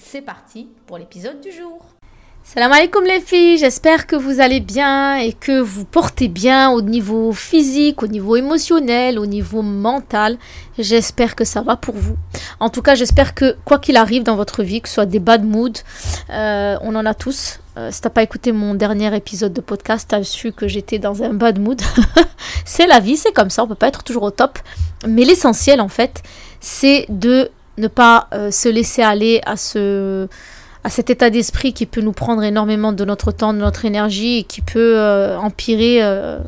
c'est parti pour l'épisode du jour. Salam alaikum les filles, j'espère que vous allez bien et que vous portez bien au niveau physique, au niveau émotionnel, au niveau mental. J'espère que ça va pour vous. En tout cas, j'espère que quoi qu'il arrive dans votre vie, que ce soit des bad moods, euh, on en a tous. Euh, si t'as pas écouté mon dernier épisode de podcast, t'as su que j'étais dans un bad mood. c'est la vie, c'est comme ça, on peut pas être toujours au top. Mais l'essentiel en fait, c'est de ne pas euh, se laisser aller à ce à cet état d'esprit qui peut nous prendre énormément de notre temps, de notre énergie et qui peut euh, empirer euh,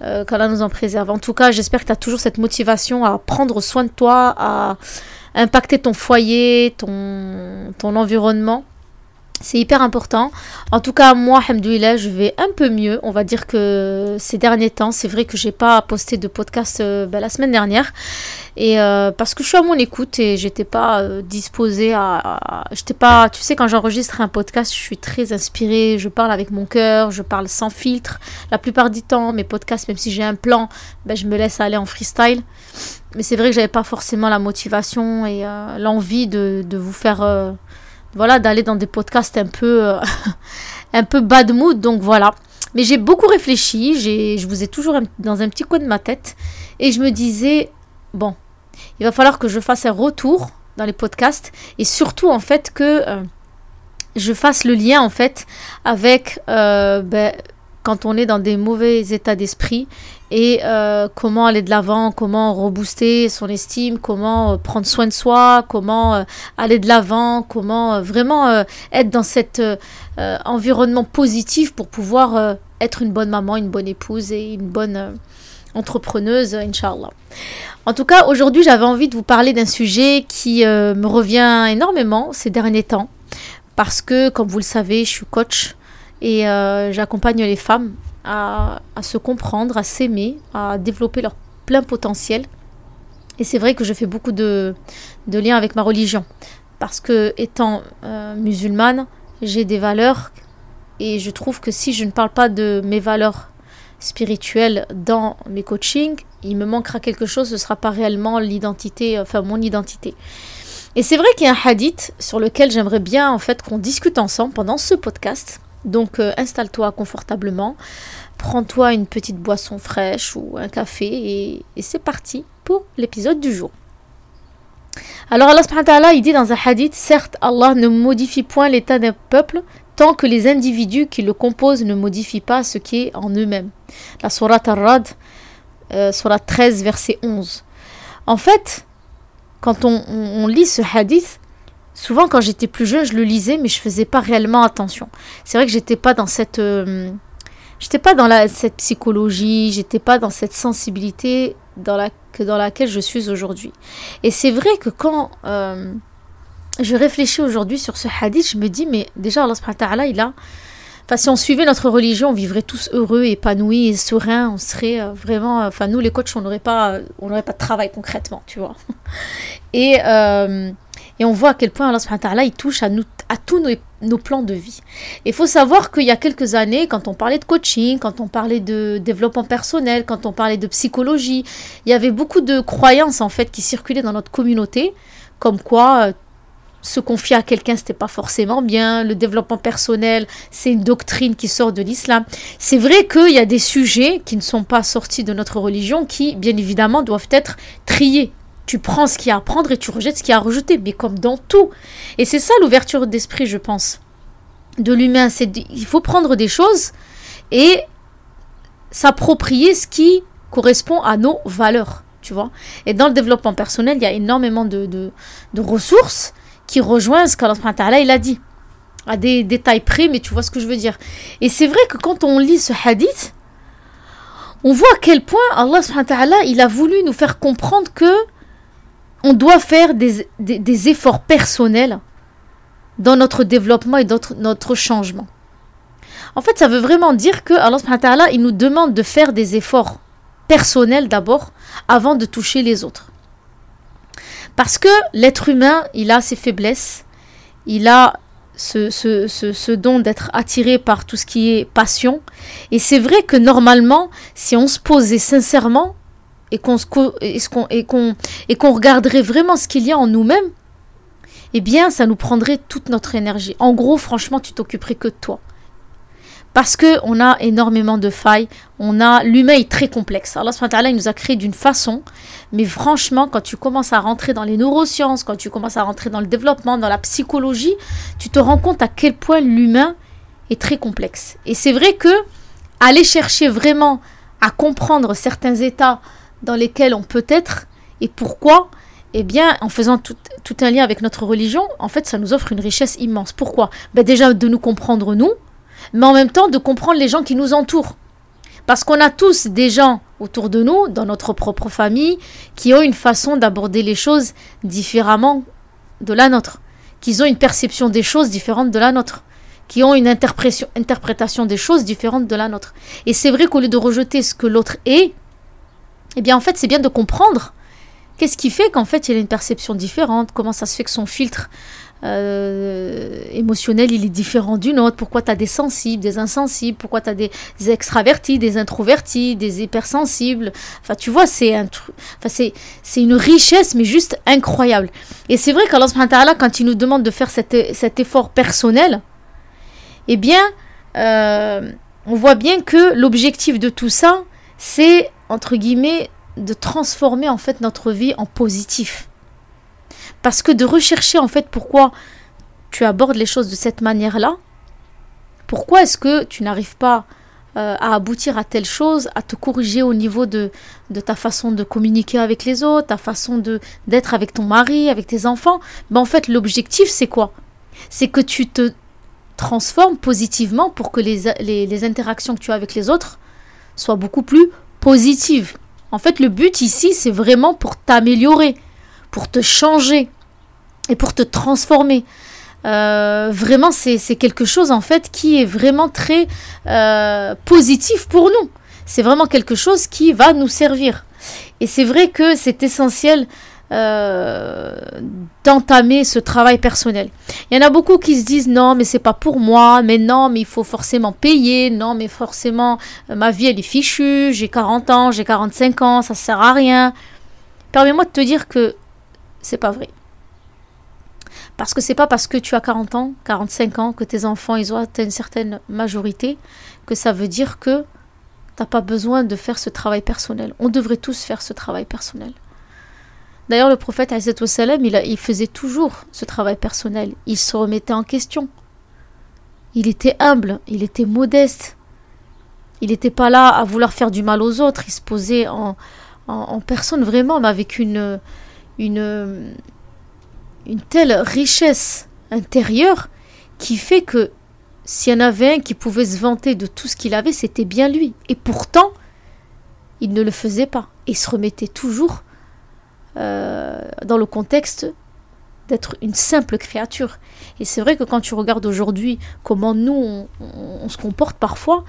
quand là nous en préserve. En tout cas, j'espère que tu as toujours cette motivation à prendre soin de toi, à impacter ton foyer, ton, ton environnement. C'est hyper important. En tout cas, moi, Alhamdoulilah, je vais un peu mieux. On va dire que ces derniers temps, c'est vrai que j'ai pas posté de podcast euh, ben, la semaine dernière. Et euh, parce que je suis à mon écoute et j'étais pas euh, disposée à. j'étais pas. Tu sais, quand j'enregistre un podcast, je suis très inspirée. Je parle avec mon cœur, je parle sans filtre. La plupart du temps, mes podcasts, même si j'ai un plan, ben, je me laisse aller en freestyle. Mais c'est vrai que j'avais pas forcément la motivation et l'envie de, vous faire voilà, d'aller dans des podcasts un peu, euh, un peu bad mood. Donc voilà. Mais j'ai beaucoup réfléchi. je vous ai toujours dans un petit coin de ma tête. Et je me disais, bon, il va falloir que je fasse un retour dans les podcasts. Et surtout, en fait, que euh, je fasse le lien, en fait, avec euh, ben, quand on est dans des mauvais états d'esprit et euh, comment aller de l'avant, comment rebooster son estime, comment euh, prendre soin de soi, comment euh, aller de l'avant, comment vraiment être dans cet environnement positif pour pouvoir être une bonne maman, une bonne épouse et une bonne entrepreneuse, Inch'Allah. En tout cas, aujourd'hui, j'avais envie de vous parler d'un sujet qui me revient énormément ces derniers temps parce que, comme vous le savez, je suis coach et j'accompagne les femmes à, se comprendre, à s'aimer, à développer leur plein potentiel. Et c'est vrai que je fais beaucoup de, liens avec ma religion. Parce que étant euh, musulmane, j'ai des valeurs et je trouve que si je ne parle pas de mes valeurs spirituelles dans mes coachings, il me manquera quelque chose, ce ne sera pas réellement l'identité, enfin mon identité. Et c'est vrai qu'il y a un hadith sur lequel j'aimerais bien en fait qu'on discute ensemble pendant ce podcast. Donc euh, installe-toi confortablement, prends-toi une petite boisson fraîche ou un café et, c'est parti pour l'épisode du jour. Alors Allah subhanahu il dit dans un hadith, certes Allah ne modifie point l'état d'un peuple tant que les individus qui le composent ne modifient pas ce qui est en eux-mêmes. La Surat Ar-Rad, euh, Surat 13, verset 11. En fait, quand on lit ce hadith, souvent quand j'étais plus jeune, je le lisais, mais je faisais pas réellement attention. C'est vrai que j'étais pas dans cette, euh, j'étais pas dans la, cette psychologie, j'étais pas dans cette sensibilité dans la, que dans laquelle je suis aujourd'hui. Et c'est vrai que quand euh, je réfléchis aujourd'hui sur ce hadith, je me dis, mais déjà Allah subhanahu il a, Enfin, si on suivait notre religion, on vivrait tous heureux, épanouis et sereins. On serait euh, vraiment. Enfin, nous, les coachs, on n'aurait pas, on n'aurait pas de travail concrètement, tu vois. Et, et on voit à quel point Allah subhanahu il touche à, nous, à tous nos, plans de vie. Il faut savoir qu'il y a quelques années, quand on parlait de coaching, quand on parlait de développement personnel, quand on parlait de psychologie, il y avait beaucoup de croyances en fait qui circulaient dans notre communauté, comme quoi euh, se confier à quelqu'un, c'était pas forcément bien. Le développement personnel, c'est une doctrine qui sort de l'islam. C'est vrai qu'il y a des sujets qui ne sont pas sortis de notre religion qui, bien évidemment, doivent être triés. Tu prends ce qu'il y a à prendre et tu rejettes ce qu'il y a à rejeter, mais comme dans tout. Et c'est ça l'ouverture d'esprit, je pense, de l'humain. C'est il faut prendre des choses et s'approprier ce qui correspond à nos valeurs, tu vois. Et dans le développement personnel, il y a énormément de, ressources qui rejoignent ce qu'Allah il a dit. À des détails près, mais tu vois ce que je veux dire. Et c'est vrai que quand on lit ce hadith, on voit à quel point Allah il a voulu nous faire comprendre que on doit faire des, efforts personnels dans notre développement et dans notre, changement. En fait, ça veut vraiment dire que Allah il nous demande de faire des efforts personnels d'abord avant de toucher les autres. Parce que l'être humain, il a ses faiblesses, il a ce, don d'être attiré par tout ce qui est passion. Et c'est vrai que normalement, si on se posait sincèrement et qu'on et qu'on et qu'on regarderait vraiment ce qu'il y a en nous-mêmes, eh bien, ça nous prendrait toute notre énergie. En gros, franchement, tu t'occuperais que de toi parce qu'on a énormément de failles, on a l'humain est très complexe. Allah il nous a créé d'une façon, mais franchement, quand tu commences à rentrer dans les neurosciences, quand tu commences à rentrer dans le développement, dans la psychologie, tu te rends compte à quel point l'humain est très complexe. Et c'est vrai que aller chercher vraiment à comprendre certains états dans lesquels on peut être et pourquoi, eh bien, en faisant tout, un lien avec notre religion, en fait, ça nous offre une richesse immense. Pourquoi? Ben Déjà de nous comprendre nous, mais en même temps de comprendre les gens qui nous entourent. Parce qu'on a tous des gens autour de nous, dans notre propre famille, qui ont une façon d'aborder les choses différemment de la nôtre, qui ont une perception des choses différente de la nôtre, qui ont une interprétation des choses différente de la nôtre. Et c'est vrai qu'au lieu de rejeter ce que l'autre est, eh bien en fait c'est bien de comprendre qu'est-ce qui fait qu'en fait il a une perception différente, comment ça se fait que son filtre euh, émotionnel, il est différent du nôtre. Pourquoi tu as des sensibles, des insensibles Pourquoi tu as des extravertis, des introvertis, des hypersensibles Enfin, tu vois, c'est un enfin, une richesse, mais juste incroyable. Et c'est vrai qu'Allah, quand il nous demande de faire cet, cet effort personnel, eh bien, euh, on voit bien que l'objectif de tout ça, c'est, entre guillemets, de transformer en fait notre vie en positif. Parce que de rechercher en fait pourquoi tu abordes les choses de cette manière-là, pourquoi est-ce que tu n'arrives pas euh, à aboutir à telle chose, à te corriger au niveau de, de ta façon de communiquer avec les autres, ta façon de d'être avec ton mari, avec tes enfants, ben en fait l'objectif c'est quoi? C'est que tu te transformes positivement pour que les, les, les interactions que tu as avec les autres soient beaucoup plus positives. En fait le but ici c'est vraiment pour t'améliorer pour te changer et pour te transformer. Euh, vraiment, c'est quelque chose en fait qui est vraiment très euh, positif pour nous. C'est vraiment quelque chose qui va nous servir. Et c'est vrai que c'est essentiel euh, d'entamer ce travail personnel. Il y en a beaucoup qui se disent non, mais c'est pas pour moi, mais non, mais il faut forcément payer, non, mais forcément ma vie elle est fichue, j'ai 40 ans, j'ai 45 ans, ça sert à rien. Permets-moi de te dire que c'est pas vrai. Parce que c'est pas parce que tu as 40 ans, 45 ans, que tes enfants ils ont une certaine majorité, que ça veut dire que t'as pas besoin de faire ce travail personnel. On devrait tous faire ce travail personnel. D'ailleurs, le prophète il, il faisait toujours ce travail personnel. Il se remettait en question. Il était humble, il était modeste. Il n'était pas là à vouloir faire du mal aux autres. Il se posait en, en personne vraiment, mais avec une, une, une telle richesse intérieure qui fait que s'il y en avait un qui pouvait se vanter de tout ce qu'il avait, c'était bien lui. Et pourtant, il ne le faisait pas. Et se remettait toujours euh, dans le contexte d'être une simple créature. Et c'est vrai que quand tu regardes aujourd'hui comment nous, on, se comporte parfois,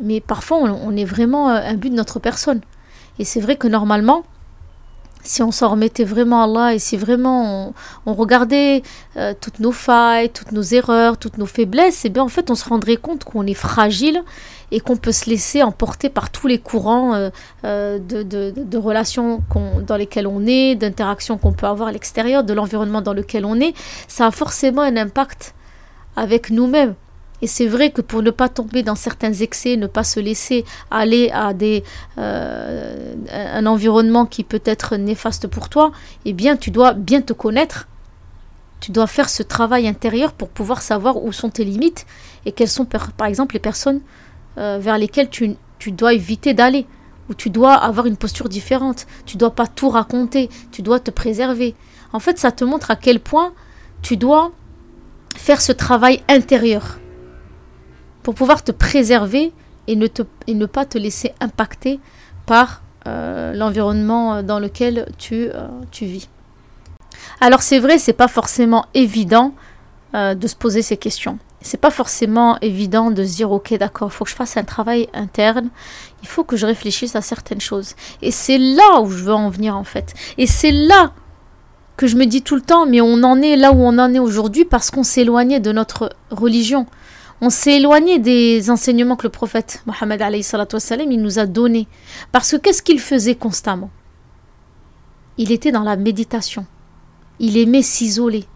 mais parfois on, on est vraiment un but de notre personne. Et c'est vrai que normalement, si on s'en remettait vraiment à Allah et si vraiment on, regardait euh, toutes nos failles, toutes nos erreurs, toutes nos faiblesses, et eh bien en fait on se rendrait compte qu'on est fragile et qu'on peut se laisser emporter par tous les courants euh, euh, de, de, relations dans lesquelles on est, d'interactions qu'on peut avoir à l'extérieur, de l'environnement dans lequel on est. Ça a forcément un impact avec nous-mêmes. Et c'est vrai que pour ne pas tomber dans certains excès, ne pas se laisser aller à des, euh, un environnement qui peut être néfaste pour toi, eh bien, tu dois bien te connaître. Tu dois faire ce travail intérieur pour pouvoir savoir où sont tes limites et quelles sont, par exemple, les personnes euh, vers lesquelles tu, tu dois éviter d'aller, où tu dois avoir une posture différente, tu dois pas tout raconter, tu dois te préserver. En fait, ça te montre à quel point tu dois faire ce travail intérieur pour pouvoir te préserver et ne, te, et ne pas te laisser impacter par euh, l'environnement dans lequel tu, euh, tu vis. Alors c'est vrai, c'est pas forcément évident euh, de se poser ces questions. C'est pas forcément évident de se dire ok d'accord, il faut que je fasse un travail interne, il faut que je réfléchisse à certaines choses. Et c'est là où je veux en venir en fait. Et c'est là que je me dis tout le temps, mais on en est là où on en est aujourd'hui parce qu'on éloigné de notre religion. On s'est éloigné des enseignements que le prophète Mohammed il nous a donnés. Parce que qu'est-ce qu'il faisait constamment? Il était dans la méditation. Il aimait s'isoler.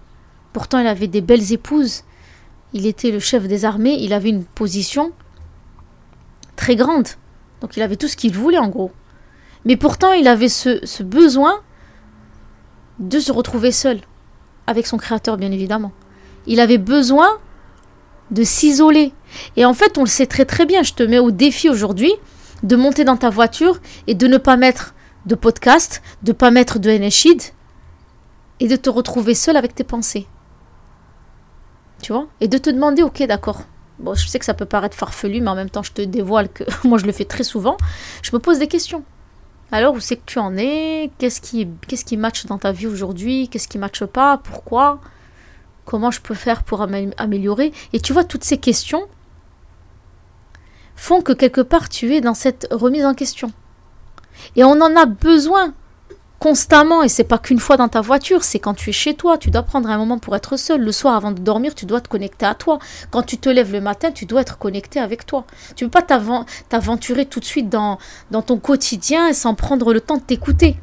Pourtant, il avait des belles épouses. Il était le chef des armées. Il avait une position très grande. Donc, il avait tout ce qu'il voulait, en gros. Mais pourtant, il avait ce, ce besoin de se retrouver seul. Avec son créateur, bien évidemment. Il avait besoin de s'isoler. Et en fait, on le sait très très bien. Je te mets au défi aujourd'hui de monter dans ta voiture et de ne pas mettre de podcast, de pas mettre de NSHID et de te retrouver seul avec tes pensées. Tu vois? Et de te demander, ok, d'accord. Bon, je sais que ça peut paraître farfelu, mais en même temps, je te dévoile que moi, je le fais très souvent. Je me pose des questions. Alors, où c'est que tu en es? Qu'est-ce qui, qu'est-ce qui match dans ta vie aujourd'hui? Qu'est-ce qui matche pas? Pourquoi? Comment je peux faire pour améliorer Et tu vois, toutes ces questions font que quelque part, tu es dans cette remise en question. Et on en a besoin constamment, et c'est pas qu'une fois dans ta voiture, c'est quand tu es chez toi, tu dois prendre un moment pour être seul. Le soir, avant de dormir, tu dois te connecter à toi. Quand tu te lèves le matin, tu dois être connecté avec toi. Tu ne peux pas t'aventurer tout de suite dans, dans ton quotidien sans prendre le temps de t'écouter.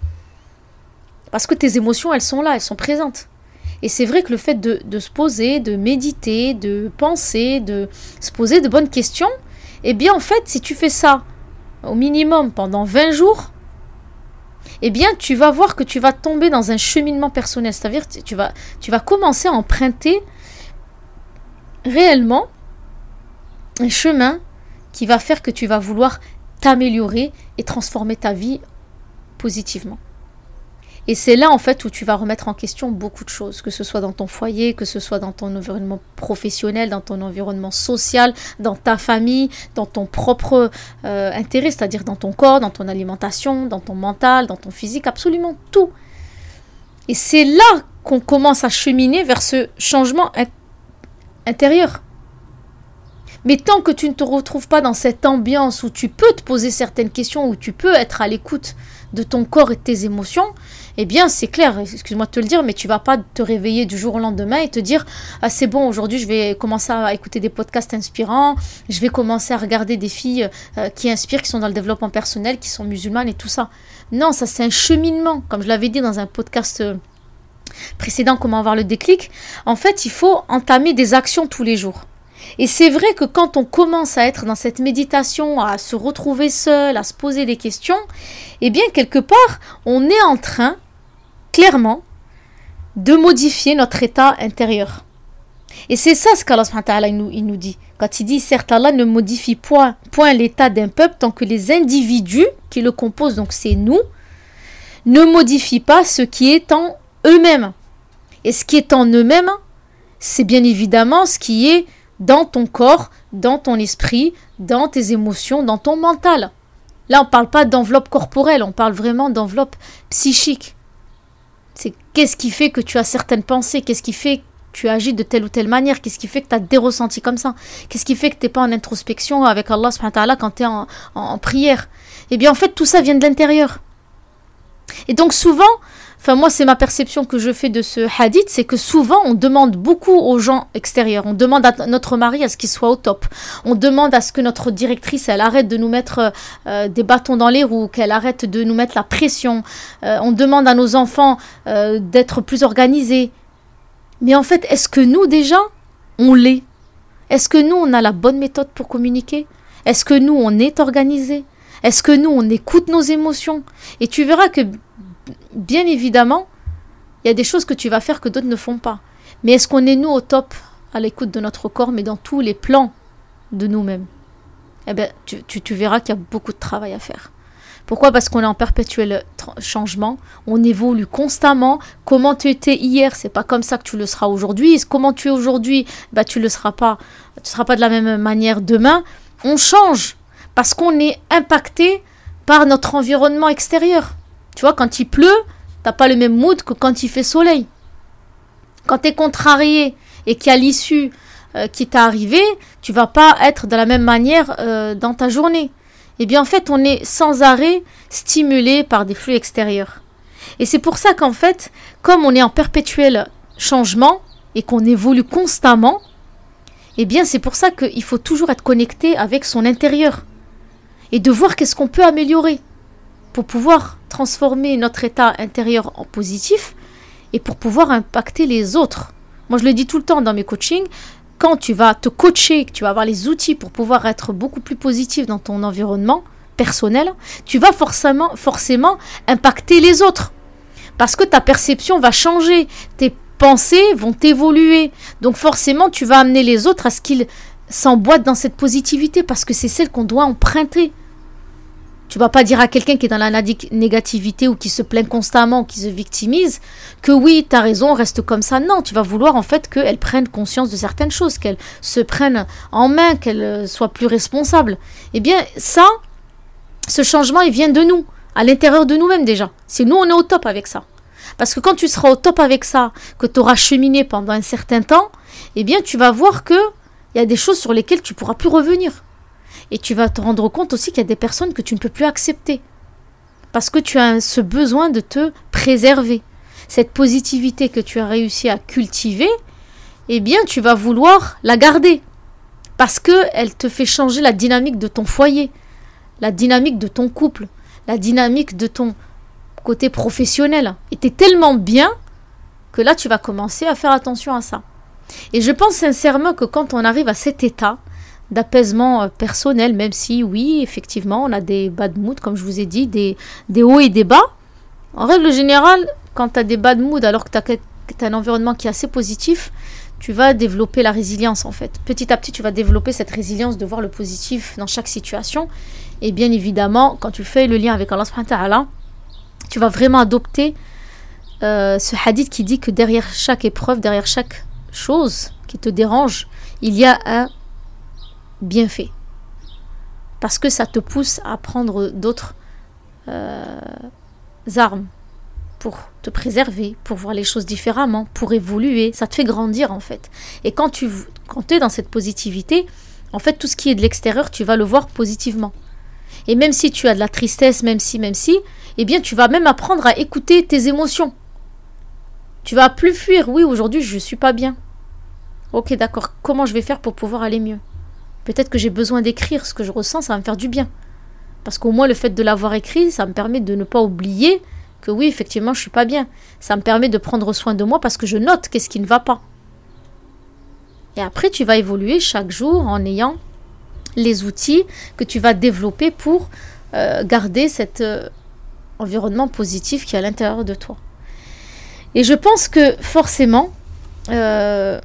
Parce que tes émotions, elles sont là, elles sont présentes. Et c'est vrai que le fait de, se poser, de méditer, de penser, de se poser de bonnes questions, eh bien en fait, si tu fais ça au minimum pendant 20 jours, eh bien, tu vas voir que tu vas tomber dans un cheminement personnel. C'est-à-dire, vas, tu vas commencer à emprunter réellement un chemin qui va faire que tu vas vouloir t'améliorer et transformer ta vie positivement. Et c'est là en fait où tu vas remettre en question beaucoup de choses, que ce soit dans ton foyer, que ce soit dans ton environnement professionnel, dans ton environnement social, dans ta famille, dans ton propre euh, intérêt, c'est-à-dire dans ton corps, dans ton alimentation, dans ton mental, dans ton physique, absolument tout. Et c'est là qu'on commence à cheminer vers ce changement intérieur. Mais tant que tu ne te retrouves pas dans cette ambiance où tu peux te poser certaines questions, où tu peux être à l'écoute de ton corps et de tes émotions, eh bien c'est clair, excuse-moi de te le dire, mais tu vas pas te réveiller du jour au lendemain et te dire ah c'est bon aujourd'hui je vais commencer à écouter des podcasts inspirants, je vais commencer à regarder des filles euh, qui inspirent, qui sont dans le développement personnel, qui sont musulmanes et tout ça. Non, ça c'est un cheminement, comme je l'avais dit dans un podcast euh, précédent, comment avoir le déclic. En fait, il faut entamer des actions tous les jours. Et c'est vrai que quand on commence à être dans cette méditation, à se retrouver seul, à se poser des questions, eh bien quelque part, on est en train, clairement, de modifier notre état intérieur. Et c'est ça ce qu'Allah nous, il dit. Quand il dit, certes, Allah ne modifie point, point l'état d'un peuple tant que les individus qui le composent, donc c'est nous, ne modifient pas ce qui est en eux-mêmes. Et ce qui est en eux-mêmes, c'est bien évidemment ce qui est dans ton corps, dans ton esprit, dans tes émotions, dans ton mental. Là, on ne parle pas d'enveloppe corporelle, on parle vraiment d'enveloppe psychique. Qu'est-ce qui fait que tu as certaines pensées, qu'est-ce qui fait que tu agis de telle ou telle manière, qu'est-ce qui fait que tu as des ressentis comme ça, qu'est-ce qui fait que tu n'es pas en introspection avec Allah quand tu es en, en prière? Eh bien, en fait, tout ça vient de l'intérieur. Et donc, souvent, Enfin, moi, c'est ma perception que je fais de ce hadith, c'est que souvent, on demande beaucoup aux gens extérieurs. On demande à notre mari à ce qu'il soit au top. On demande à ce que notre directrice, elle arrête de nous mettre euh, des bâtons dans les roues, qu'elle arrête de nous mettre la pression. Euh, on demande à nos enfants euh, d'être plus organisés. Mais en fait, est-ce que nous, déjà, on l'est? Est-ce que nous, on a la bonne méthode pour communiquer? Est-ce que nous, on est organisé Est-ce que nous, on écoute nos émotions? Et tu verras que bien évidemment, il y a des choses que tu vas faire que d'autres ne font pas. Mais est-ce qu'on est nous au top à l'écoute de notre corps, mais dans tous les plans de nous-mêmes? Eh tu, tu verras qu'il y a beaucoup de travail à faire. Pourquoi? Parce qu'on est en perpétuel changement, on évolue constamment. Comment tu étais hier, c'est pas comme ça que tu le seras aujourd'hui. Comment tu es aujourd'hui, bah tu le seras pas. Tu seras pas de la même manière demain. On change parce qu'on est impacté par notre environnement extérieur. Tu vois, quand il pleut, t'as pas le même mood que quand il fait soleil. Quand tu es contrarié et qu'il y a l'issue euh, qui t'est arrivée, tu vas pas être de la même manière euh, dans ta journée eh bien en fait on est sans arrêt stimulé par des flux extérieurs. Et c'est pour ça qu'en fait, comme on est en perpétuel changement et qu'on évolue constamment, eh bien c'est pour ça qu'il faut toujours être connecté avec son intérieur et de voir qu'est-ce qu'on peut améliorer pour pouvoir transformer notre état intérieur en positif et pour pouvoir impacter les autres. Moi je le dis tout le temps dans mes coachings, quand tu vas te coacher, que tu vas avoir les outils pour pouvoir être beaucoup plus positif dans ton environnement personnel, tu vas forcément, forcément impacter les autres. Parce que ta perception va changer, tes pensées vont évoluer. Donc forcément, tu vas amener les autres à ce qu'ils s'emboîtent dans cette positivité parce que c'est celle qu'on doit emprunter. Tu vas pas dire à quelqu'un qui est dans la négativité ou qui se plaint constamment, qui se victimise, que oui, tu as raison, reste comme ça. Non, tu vas vouloir en fait qu'elle prenne conscience de certaines choses, qu'elle se prenne en main, qu'elle euh, soit plus responsable. Eh bien, ça, ce changement, il vient de nous, à l'intérieur de nous-mêmes déjà. C'est nous, on est au top avec ça. Parce que quand tu seras au top avec ça, que tu auras cheminé pendant un certain temps, eh bien, tu vas voir que il y a des choses sur lesquelles tu pourras plus revenir. Et tu vas te rendre compte aussi qu'il y a des personnes que tu ne peux plus accepter. Parce que tu as ce besoin de te préserver. Cette positivité que tu as réussi à cultiver, eh bien, tu vas vouloir la garder. Parce qu'elle te fait changer la dynamique de ton foyer, la dynamique de ton couple, la dynamique de ton côté professionnel. Et tu es tellement bien que là, tu vas commencer à faire attention à ça. Et je pense sincèrement que quand on arrive à cet état, d'apaisement euh, personnel, même si oui, effectivement, on a des bad moods, comme je vous ai dit, des, des hauts et des bas. En règle générale, quand tu as des bad moods alors que tu as, un environnement qui est assez positif, tu vas développer la résilience en fait. Petit à petit, tu vas développer cette résilience de voir le positif dans chaque situation. Et bien évidemment, quand tu fais le lien avec Allah subhanahu tu vas vraiment adopter euh, ce hadith qui dit que derrière chaque épreuve, derrière chaque chose qui te dérange, il y a un bien fait. Parce que ça te pousse à prendre d'autres euh, armes pour te préserver, pour voir les choses différemment, pour évoluer. Ça te fait grandir en fait. Et quand tu es dans cette positivité, en fait, tout ce qui est de l'extérieur, tu vas le voir positivement. Et même si tu as de la tristesse, même si, même si, eh bien, tu vas même apprendre à écouter tes émotions. Tu vas plus fuir. Oui, aujourd'hui, je suis pas bien. Ok, d'accord. Comment je vais faire pour pouvoir aller mieux? Peut-être que j'ai besoin d'écrire ce que je ressens, ça va me faire du bien. Parce qu'au moins le fait de l'avoir écrit, ça me permet de ne pas oublier que oui, effectivement, je suis pas bien. Ça me permet de prendre soin de moi parce que je note qu'est-ce qui ne va pas. Et après, tu vas évoluer chaque jour en ayant les outils que tu vas développer pour euh, garder cet euh, environnement positif qui est à l'intérieur de toi. Et je pense que forcément, euh,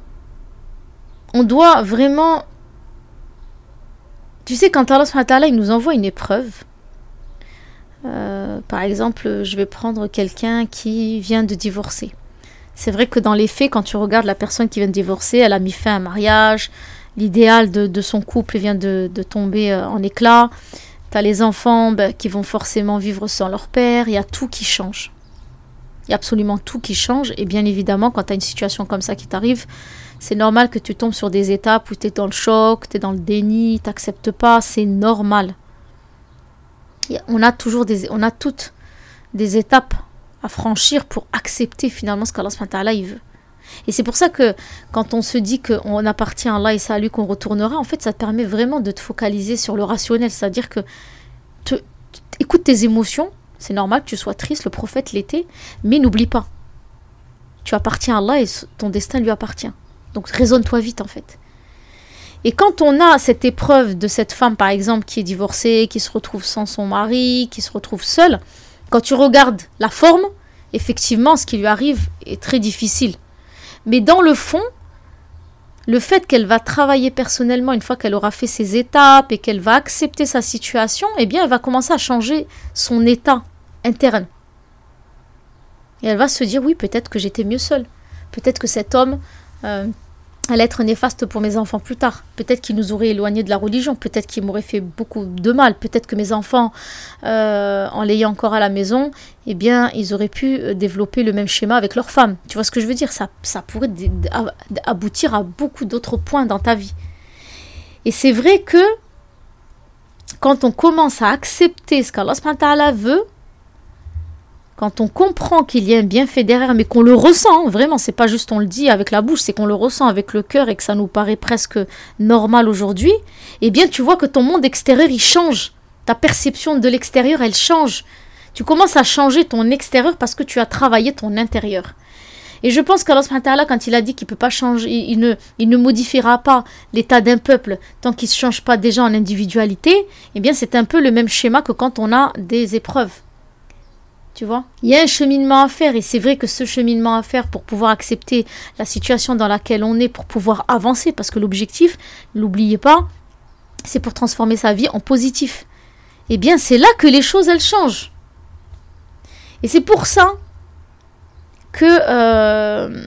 on doit vraiment tu sais, quand Allah il nous envoie une épreuve, euh, par exemple, je vais prendre quelqu'un qui vient de divorcer. C'est vrai que dans les faits, quand tu regardes la personne qui vient de divorcer, elle a mis fin à un mariage, l'idéal de, son couple vient de, tomber euh, en éclats, tu as les enfants ben, qui vont forcément vivre sans leur père, il y a tout qui change. Il y a absolument tout qui change, et bien évidemment, quand tu as une situation comme ça qui t'arrive, c'est normal que tu tombes sur des étapes où tu es dans le choc, tu es dans le déni, tu n'acceptes pas, c'est normal. On a toujours des, on a toutes des étapes à franchir pour accepter finalement ce qu'Allah il veut. Et c'est pour ça que quand on se dit qu'on appartient à Allah et c'est à lui qu'on retournera, en fait, ça te permet vraiment de te focaliser sur le rationnel. C'est-à-dire que tu, écoute tes émotions, c'est normal que tu sois triste, le prophète l'était, mais n'oublie pas. Tu appartiens à Allah et ton destin lui appartient. Donc raisonne-toi vite en fait. Et quand on a cette épreuve de cette femme, par exemple, qui est divorcée, qui se retrouve sans son mari, qui se retrouve seule, quand tu regardes la forme, effectivement, ce qui lui arrive est très difficile. Mais dans le fond, le fait qu'elle va travailler personnellement une fois qu'elle aura fait ses étapes et qu'elle va accepter sa situation, eh bien, elle va commencer à changer son état interne. Et elle va se dire, oui, peut-être que j'étais mieux seule. Peut-être que cet homme euh, allait être néfaste pour mes enfants plus tard. Peut-être qu'il nous aurait éloignés de la religion. Peut-être qu'il m'aurait fait beaucoup de mal. Peut-être que mes enfants, euh, en l'ayant encore à la maison, eh bien, ils auraient pu euh, développer le même schéma avec leur femme. Tu vois ce que je veux dire? Ça, ça pourrait aboutir à beaucoup d'autres points dans ta vie. Et c'est vrai que quand on commence à accepter ce qu'Allah veut, quand on comprend qu'il y a un bienfait derrière, mais qu'on le ressent, vraiment, c'est pas juste on le dit avec la bouche, c'est qu'on le ressent avec le cœur et que ça nous paraît presque normal aujourd'hui, eh bien tu vois que ton monde extérieur il change. Ta perception de l'extérieur elle change. Tu commences à changer ton extérieur parce que tu as travaillé ton intérieur. Et je pense qu'Allah quand il a dit qu'il peut pas changer, il ne, il ne modifiera pas l'état d'un peuple tant qu'il ne change pas déjà en individualité, eh bien c'est un peu le même schéma que quand on a des épreuves. Tu vois? Il y a un cheminement à faire et c'est vrai que ce cheminement à faire pour pouvoir accepter la situation dans laquelle on est, pour pouvoir avancer, parce que l'objectif, n'oubliez pas, c'est pour transformer sa vie en positif. Eh bien, c'est là que les choses, elles changent. Et c'est pour ça que euh,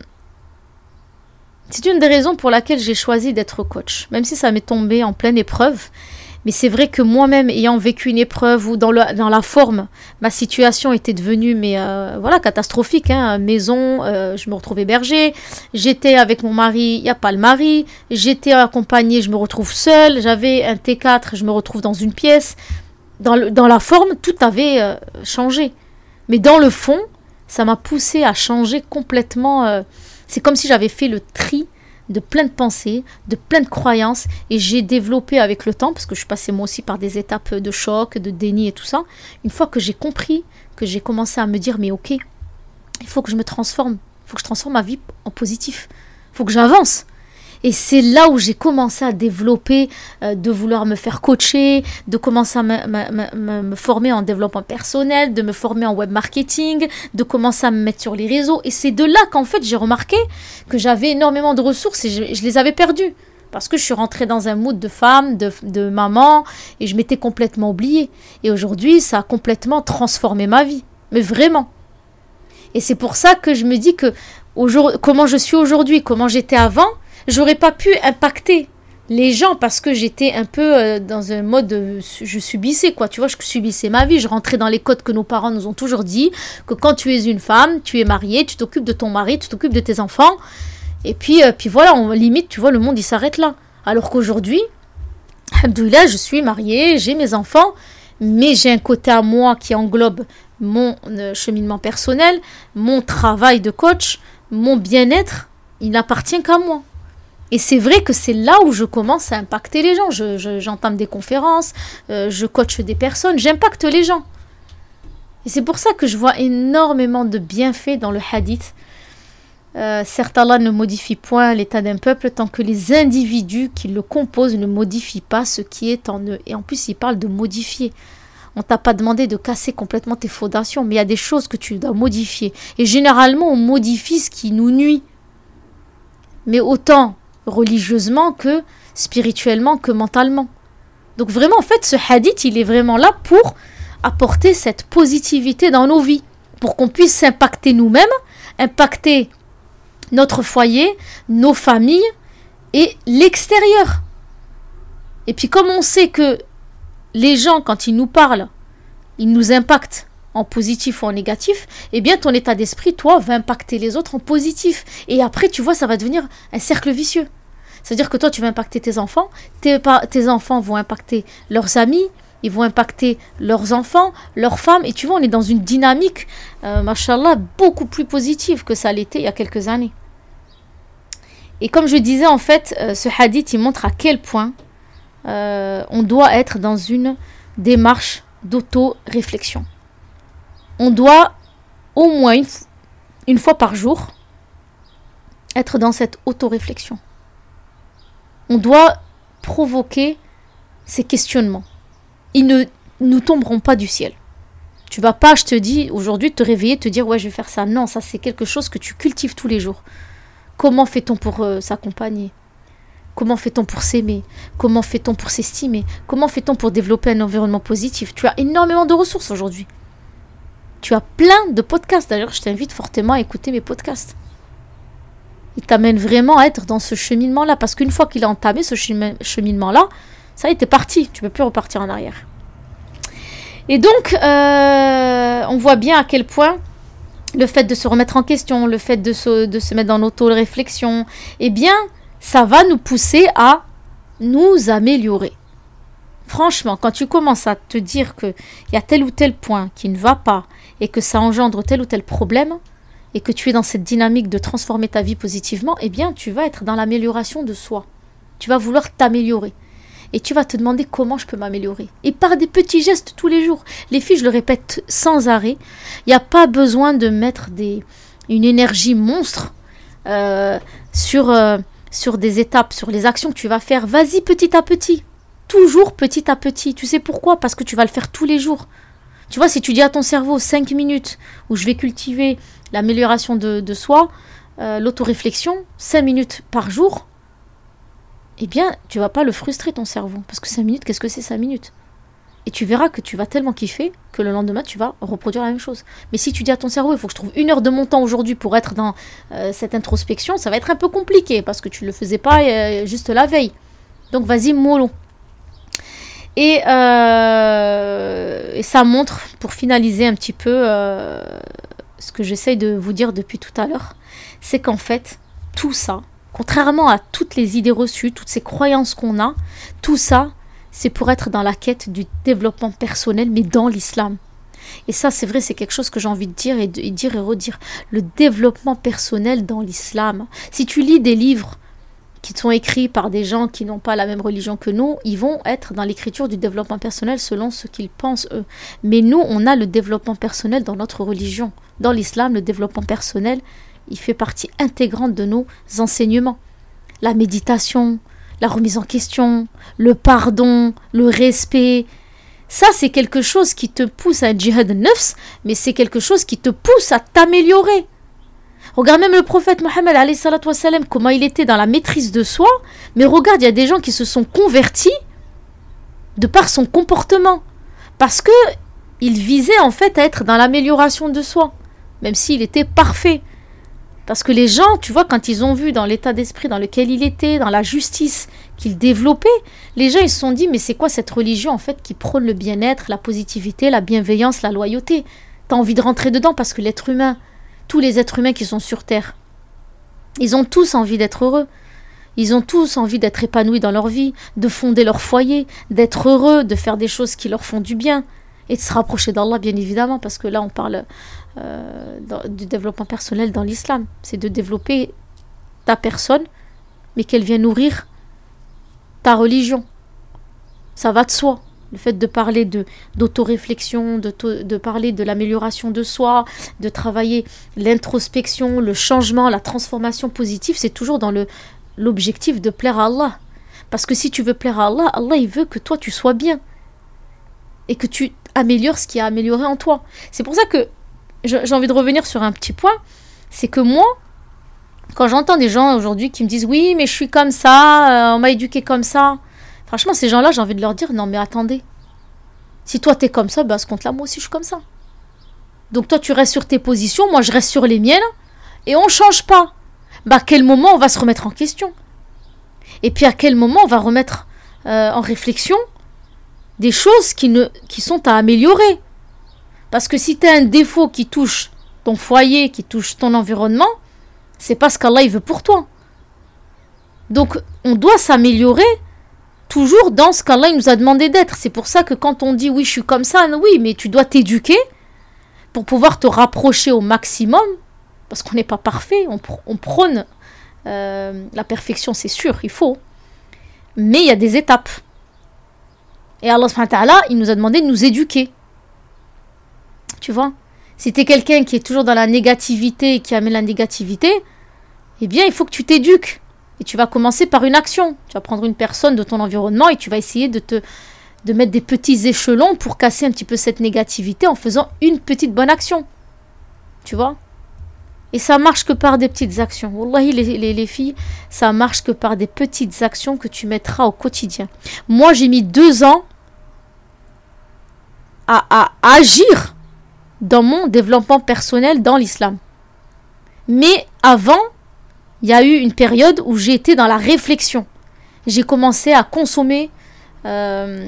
c'est une des raisons pour laquelle j'ai choisi d'être coach. Même si ça m'est tombé en pleine épreuve, mais c'est vrai que moi-même, ayant vécu une épreuve où dans, la forme, ma situation était devenue mais euh, voilà catastrophique. Hein, maison, euh, je me retrouve hébergée. J'étais avec mon mari, il n'y a pas le mari. J'étais accompagnée, je me retrouve seule. J'avais un T4, je me retrouve dans une pièce. Dans, la forme, tout avait euh, changé. Mais dans le fond, ça m'a poussé à changer complètement. c'est comme si j'avais fait le tri de plein de pensées, de plein de croyances, et j'ai développé avec le temps, parce que je suis moi aussi par des étapes de choc, de déni et tout ça, une fois que j'ai compris, que j'ai commencé à me dire, mais ok, il faut que je me transforme, il faut que je transforme ma vie en positif, il faut que j'avance. Et c'est là où j'ai commencé à développer, euh, de vouloir me faire coacher, de commencer à me, former en développement personnel, de me former en web marketing, de commencer à me mettre sur les réseaux. Et c'est de là qu'en fait j'ai remarqué que j'avais énormément de ressources et je, les avais perdues. Parce que je suis rentrée dans un mood de femme, de, de maman, et je m'étais complètement oubliée. Et aujourd'hui, ça a complètement transformé ma vie. Mais vraiment. Et c'est pour ça que je me dis que comment je suis aujourd'hui, comment j'étais avant, j'aurais pas pu impacter les gens parce que j'étais un peu euh, dans un mode je subissais quoi. Tu vois je subissais ma vie. Je rentrais dans les codes que nos parents nous ont toujours dit que quand tu es une femme tu es mariée tu t'occupes de ton mari tu t'occupes de tes enfants. Et puis euh, puis voilà on limite tu vois le monde il s'arrête là. Alors qu'aujourd'hui là je suis mariée j'ai mes enfants mais j'ai un côté à moi qui englobe mon euh, cheminement personnel mon travail de coach mon bien-être il n'appartient qu'à moi et c'est vrai que c'est là où je commence à impacter les gens. J'entame des conférences, euh, je coach des personnes, j'impacte les gens. Et c'est pour ça que je vois énormément de bienfaits dans le hadith. Euh, certes, Allah ne modifie point l'état d'un peuple tant que les individus qui le composent ne modifient pas ce qui est en eux. Et en plus, il parle de modifier. On t'a pas demandé de casser complètement tes fondations, mais il y a des choses que tu dois modifier. Et généralement, on modifie ce qui nous nuit. Mais autant religieusement que spirituellement que mentalement. Donc vraiment, en fait, ce hadith, il est vraiment là pour apporter cette positivité dans nos vies, pour qu'on puisse impacter nous-mêmes, impacter notre foyer, nos familles et l'extérieur. Et puis comme on sait que les gens, quand ils nous parlent, ils nous impactent en positif ou en négatif, eh bien ton état d'esprit, toi, va impacter les autres en positif. Et après, tu vois, ça va devenir un cercle vicieux. C'est-à-dire que toi, tu vas impacter tes enfants, tes, enfants vont impacter leurs amis, ils vont impacter leurs enfants, leurs femmes, et tu vois, on est dans une dynamique, euh, machallah, beaucoup plus positive que ça l'était il y a quelques années. Et comme je disais, en fait, euh, ce hadith, il montre à quel point euh, on doit être dans une démarche d'auto-réflexion on doit au moins une, fois par jour être dans cette auto-réflexion. On doit provoquer ces questionnements. Ils ne nous tomberont pas du ciel. Tu vas pas, je te dis, aujourd'hui, te réveiller, te dire, ouais, je vais faire ça. Non, ça, c'est quelque chose que tu cultives tous les jours. Comment fait-on pour euh, s'accompagner? Comment fait-on pour s'aimer? Comment fait-on pour s'estimer? Comment fait-on pour développer un environnement positif? Tu as énormément de ressources aujourd'hui. Tu as plein de podcasts. D'ailleurs, je t'invite fortement à écouter mes podcasts. Il t'amène vraiment à être dans ce cheminement-là. Parce qu'une fois qu'il a entamé ce cheminement-là, ça y est, t'es parti. Tu ne peux plus repartir en arrière. Et donc, euh, on voit bien à quel point le fait de se remettre en question, le fait de se, de se mettre dans l'auto-réflexion, eh bien, ça va nous pousser à nous améliorer. Franchement, quand tu commences à te dire qu'il y a tel ou tel point qui ne va pas et que ça engendre tel ou tel problème, et que tu es dans cette dynamique de transformer ta vie positivement, eh bien, tu vas être dans l'amélioration de soi. Tu vas vouloir t'améliorer. Et tu vas te demander comment je peux m'améliorer. Et par des petits gestes tous les jours. Les filles, je le répète sans arrêt, il n'y a pas besoin de mettre des, une énergie monstre euh, sur, euh, sur des étapes, sur les actions que tu vas faire. Vas-y petit à petit. Toujours petit à petit. Tu sais pourquoi? Parce que tu vas le faire tous les jours. Tu vois, si tu dis à ton cerveau 5 minutes où je vais cultiver l'amélioration de, soi, euh, l'autoréflexion, 5 minutes par jour, eh bien, tu vas pas le frustrer ton cerveau. Parce que 5 minutes, qu'est-ce que c'est 5 minutes? Et tu verras que tu vas tellement kiffer que le lendemain, tu vas reproduire la même chose. Mais si tu dis à ton cerveau, il faut que je trouve une heure de mon temps aujourd'hui pour être dans euh, cette introspection, ça va être un peu compliqué parce que tu ne le faisais pas euh, juste la veille. Donc vas-y, mollo. Et, et, ça montre, pour finaliser un petit peu ce que j'essaye de vous dire depuis tout à l'heure, c'est qu'en fait, tout ça, contrairement à toutes les idées reçues, toutes ces croyances qu'on a, tout ça, c'est pour être dans la quête du développement personnel, mais dans l'islam. Et ça, c'est vrai, c'est quelque chose que j'ai envie de dire et de dire et redire. Le développement personnel dans l'islam. Si tu lis des livres qui sont écrits par des gens qui n'ont pas la même religion que nous, ils vont être dans l'écriture du développement personnel selon ce qu'ils pensent eux. Mais nous, on a le développement personnel dans notre religion. Dans l'islam, le développement personnel, il fait partie intégrante de nos enseignements. La méditation, la remise en question, le pardon, le respect. Ça, c'est quelque chose qui te pousse à un djihad neufs, mais c'est quelque chose qui te pousse à t'améliorer. Regarde même le prophète Mohammed, comment il était dans la maîtrise de soi. Mais regarde, il y a des gens qui se sont convertis de par son comportement. Parce que il visait en fait à être dans l'amélioration de soi. Même s'il était parfait. Parce que les gens, tu vois, quand ils ont vu dans l'état d'esprit dans lequel il était, dans la justice qu'il développait, les gens ils se sont dit mais c'est quoi cette religion en fait qui prône le bien-être, la positivité, la bienveillance, la loyauté? T'as envie de rentrer dedans parce que l'être humain, tous les êtres humains qui sont sur Terre. Ils ont tous envie d'être heureux. Ils ont tous envie d'être épanouis dans leur vie, de fonder leur foyer, d'être heureux, de faire des choses qui leur font du bien et de se rapprocher d'Allah, bien évidemment, parce que là, on parle euh, du développement personnel dans l'islam. C'est de développer ta personne, mais qu'elle vienne nourrir ta religion. Ça va de soi le fait de parler de d'autoréflexion, de, parler de l'amélioration de soi, de travailler l'introspection, le changement, la transformation positive, c'est toujours dans l'objectif de plaire à Allah. Parce que si tu veux plaire à Allah, Allah il veut que toi tu sois bien et que tu améliores ce qui a amélioré en toi. C'est pour ça que j'ai envie de revenir sur un petit point, c'est que moi, quand j'entends des gens aujourd'hui qui me disent oui, mais je suis comme ça, euh, on m'a éduqué comme ça, Franchement, ces gens-là, j'ai envie de leur dire non, mais attendez. Si toi t'es comme ça, ben à ce compte-là, moi aussi je suis comme ça. Donc toi tu restes sur tes positions, moi je reste sur les miennes, et on change pas. Bah à quel moment on va se remettre en question? Et puis à quel moment on va remettre euh, en réflexion des choses qui, ne, qui sont à améliorer? Parce que si tu as un défaut qui touche ton foyer, qui touche ton environnement, c'est pas ce qu'Allah veut pour toi. Donc on doit s'améliorer toujours dans ce qu'Allah nous a demandé d'être. C'est pour ça que quand on dit oui, je suis comme ça, oui, mais tu dois t'éduquer pour pouvoir te rapprocher au maximum, parce qu'on n'est pas parfait, on, prône euh, la perfection, c'est sûr, il faut. Mais il y a des étapes. Et Allah, il nous a demandé de nous éduquer. Tu vois? Si tu es quelqu'un qui est toujours dans la négativité et qui amène la négativité, eh bien, il faut que tu t'éduques. Et tu vas commencer par une action. Tu vas prendre une personne de ton environnement et tu vas essayer de te de mettre des petits échelons pour casser un petit peu cette négativité en faisant une petite bonne action. Tu vois? Et ça marche que par des petites actions. Wallahi, les, les, filles, ça marche que par des petites actions que tu mettras au quotidien. Moi, j'ai mis deux ans à, à, agir dans mon développement personnel dans l'islam. Mais avant, il y a eu une période où j'ai été dans la réflexion. J'ai commencé à consommer euh,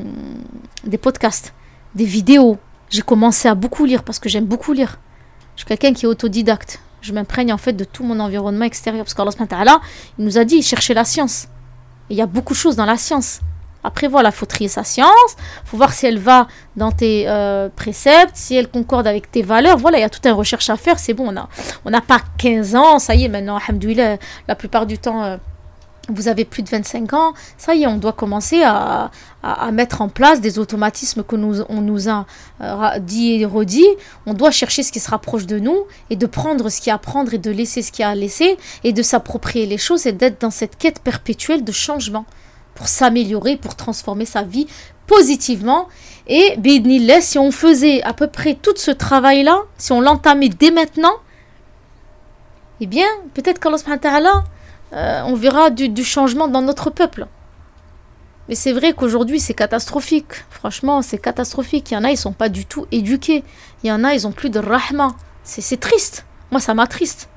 des podcasts, des vidéos. J'ai commencé à beaucoup lire parce que j'aime beaucoup lire. Je suis quelqu'un qui est autodidacte je m'imprègne en fait de tout mon environnement extérieur. Parce qu'Allah il nous a dit chercher la science. il y a beaucoup de choses dans la science. Après, voilà, il faut trier sa science, faut voir si elle va dans tes euh, préceptes, si elle concorde avec tes valeurs. Voilà, il y a toute une recherche à faire. C'est bon, on n'a on pas 15 ans, ça y est, maintenant, alhamdoulilah, la plupart du temps, euh, vous avez plus de 25 ans, ça y est, on doit commencer à, mettre en place des automatismes que nous, on nous a euh, dit et redit. On doit chercher ce qui se rapproche de nous et de prendre ce qu'il y a à prendre et de laisser ce qu'il y a à laisser et de s'approprier les choses et d'être dans cette quête perpétuelle de changement pour s'améliorer, pour transformer sa vie positivement. Et bidnillah, si on faisait à peu près tout ce travail-là, si on l'entamait dès maintenant, eh bien, peut-être qu'Allah euh, on verra du, changement dans notre peuple. Mais c'est vrai qu'aujourd'hui, c'est catastrophique. Franchement, c'est catastrophique. Il y en a, ils sont pas du tout éduqués. Il y en a, ils ont plus de rahma. C'est triste. Moi, ça m'attriste.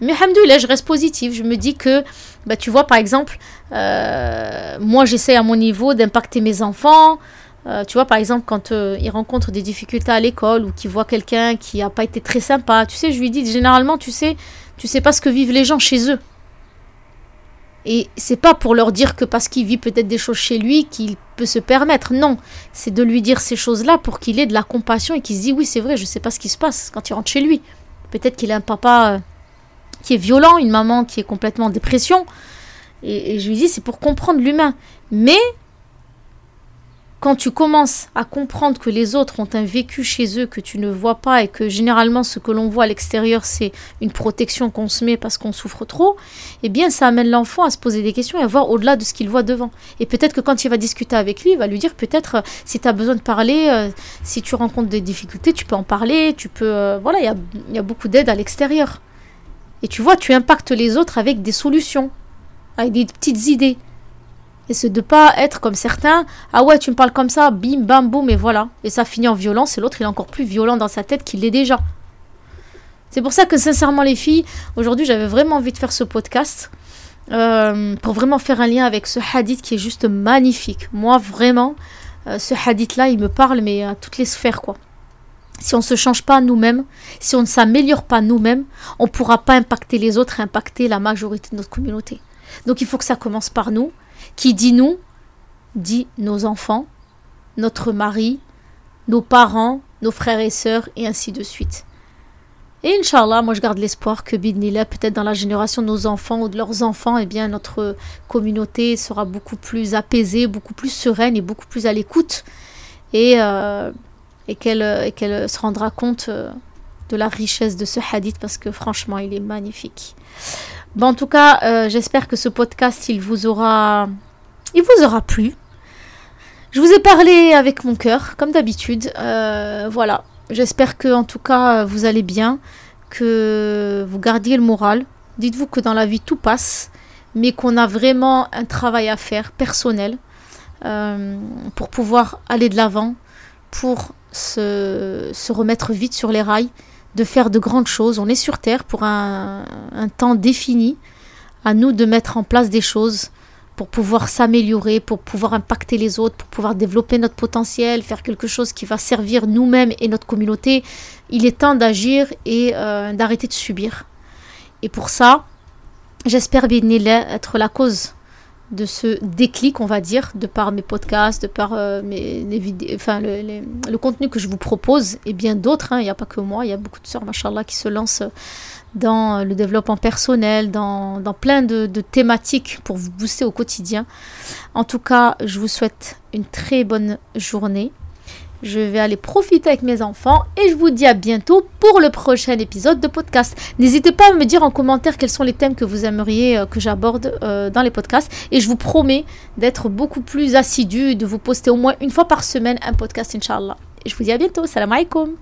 Mais hamdoulilah, je reste positive. Je me dis que, bah, tu vois, par exemple, euh, moi, j'essaie à mon niveau d'impacter mes enfants. Euh, tu vois, par exemple, quand ils rencontrent des difficultés à l'école ou qu'ils voient quelqu'un qui n'a pas été très sympa, tu sais, je lui dis généralement, tu sais, tu sais pas ce que vivent les gens chez eux. Et c'est pas pour leur dire que parce qu'il vit peut-être des choses chez lui qu'il peut se permettre. Non, c'est de lui dire ces choses-là pour qu'il ait de la compassion et qu'il se dise oui, c'est vrai, je sais pas ce qui se passe quand il rentre chez lui. Peut-être qu'il a un papa euh, qui est violent, une maman qui est complètement en dépression. Et, je lui dis c'est pour comprendre l'humain. Mais quand tu commences à comprendre que les autres ont un vécu chez eux que tu ne vois pas et que généralement ce que l'on voit à l'extérieur c'est une protection qu'on se met parce qu'on souffre trop, eh bien ça amène l'enfant à se poser des questions et à voir au-delà de ce qu'il voit devant. Et peut-être que quand il va discuter avec lui, il va lui dire peut-être euh, si tu as besoin de parler, euh, si tu rencontres des difficultés, tu peux en parler, tu peux... Euh, voilà, il y a, y a beaucoup d'aide à l'extérieur. Et tu vois, tu impactes les autres avec des solutions, avec des petites idées. Et c'est de pas être comme certains, ah ouais, tu me parles comme ça, bim, bam, boum, et voilà. Et ça finit en violence, et l'autre, il est encore plus violent dans sa tête qu'il l'est déjà. C'est pour ça que, sincèrement, les filles, aujourd'hui, j'avais vraiment envie de faire ce podcast. Euh, pour vraiment faire un lien avec ce hadith qui est juste magnifique. Moi, vraiment, euh, ce hadith-là, il me parle, mais à toutes les sphères, quoi. Si on ne se change pas nous-mêmes, si on ne s'améliore pas nous-mêmes, on ne pourra pas impacter les autres impacter la majorité de notre communauté. Donc il faut que ça commence par nous, qui dit nous dit nos enfants, notre mari, nos parents, nos frères et sœurs, et ainsi de suite. Et Inch'Allah, moi je garde l'espoir que Bidnillah, peut-être dans la génération de nos enfants ou de leurs enfants, eh bien notre communauté sera beaucoup plus apaisée, beaucoup plus sereine et beaucoup plus à l'écoute. Et, euh, et qu'elle se rendra compte euh, de la richesse de ce hadith parce que franchement, il est magnifique. Bon, en tout cas, euh, j'espère que ce podcast, il vous aura il vous aura plu. Je vous ai parlé avec mon cœur, comme d'habitude. Euh, voilà. J'espère que, en tout cas, vous allez bien, que vous gardiez le moral. Dites-vous que dans la vie, tout passe, mais qu'on a vraiment un travail à faire personnel euh, pour pouvoir aller de l'avant, pour se, remettre vite sur les rails, de faire de grandes choses. On est sur Terre pour un temps défini. À nous de mettre en place des choses pour pouvoir s'améliorer, pour pouvoir impacter les autres, pour pouvoir développer notre potentiel, faire quelque chose qui va servir nous-mêmes et notre communauté, il est temps d'agir et euh, d'arrêter de subir. Et pour ça, j'espère bien être la cause de ce déclic, on va dire, de par mes podcasts, de par euh, mes, vidéos, enfin, le, contenu que je vous propose, et bien d'autres, hein. il n'y a pas que moi, il y a beaucoup de sœurs, machallah, qui se lancent dans le développement personnel, dans, plein de, thématiques pour vous booster au quotidien. En tout cas, je vous souhaite une très bonne journée. Je vais aller profiter avec mes enfants et je vous dis à bientôt pour le prochain épisode de podcast. N'hésitez pas à me dire en commentaire quels sont les thèmes que vous aimeriez euh, que j'aborde euh, dans les podcasts et je vous promets d'être beaucoup plus assidu, de vous poster au moins une fois par semaine un podcast, Inch'Allah. Et je vous dis à bientôt. Salam alaikum.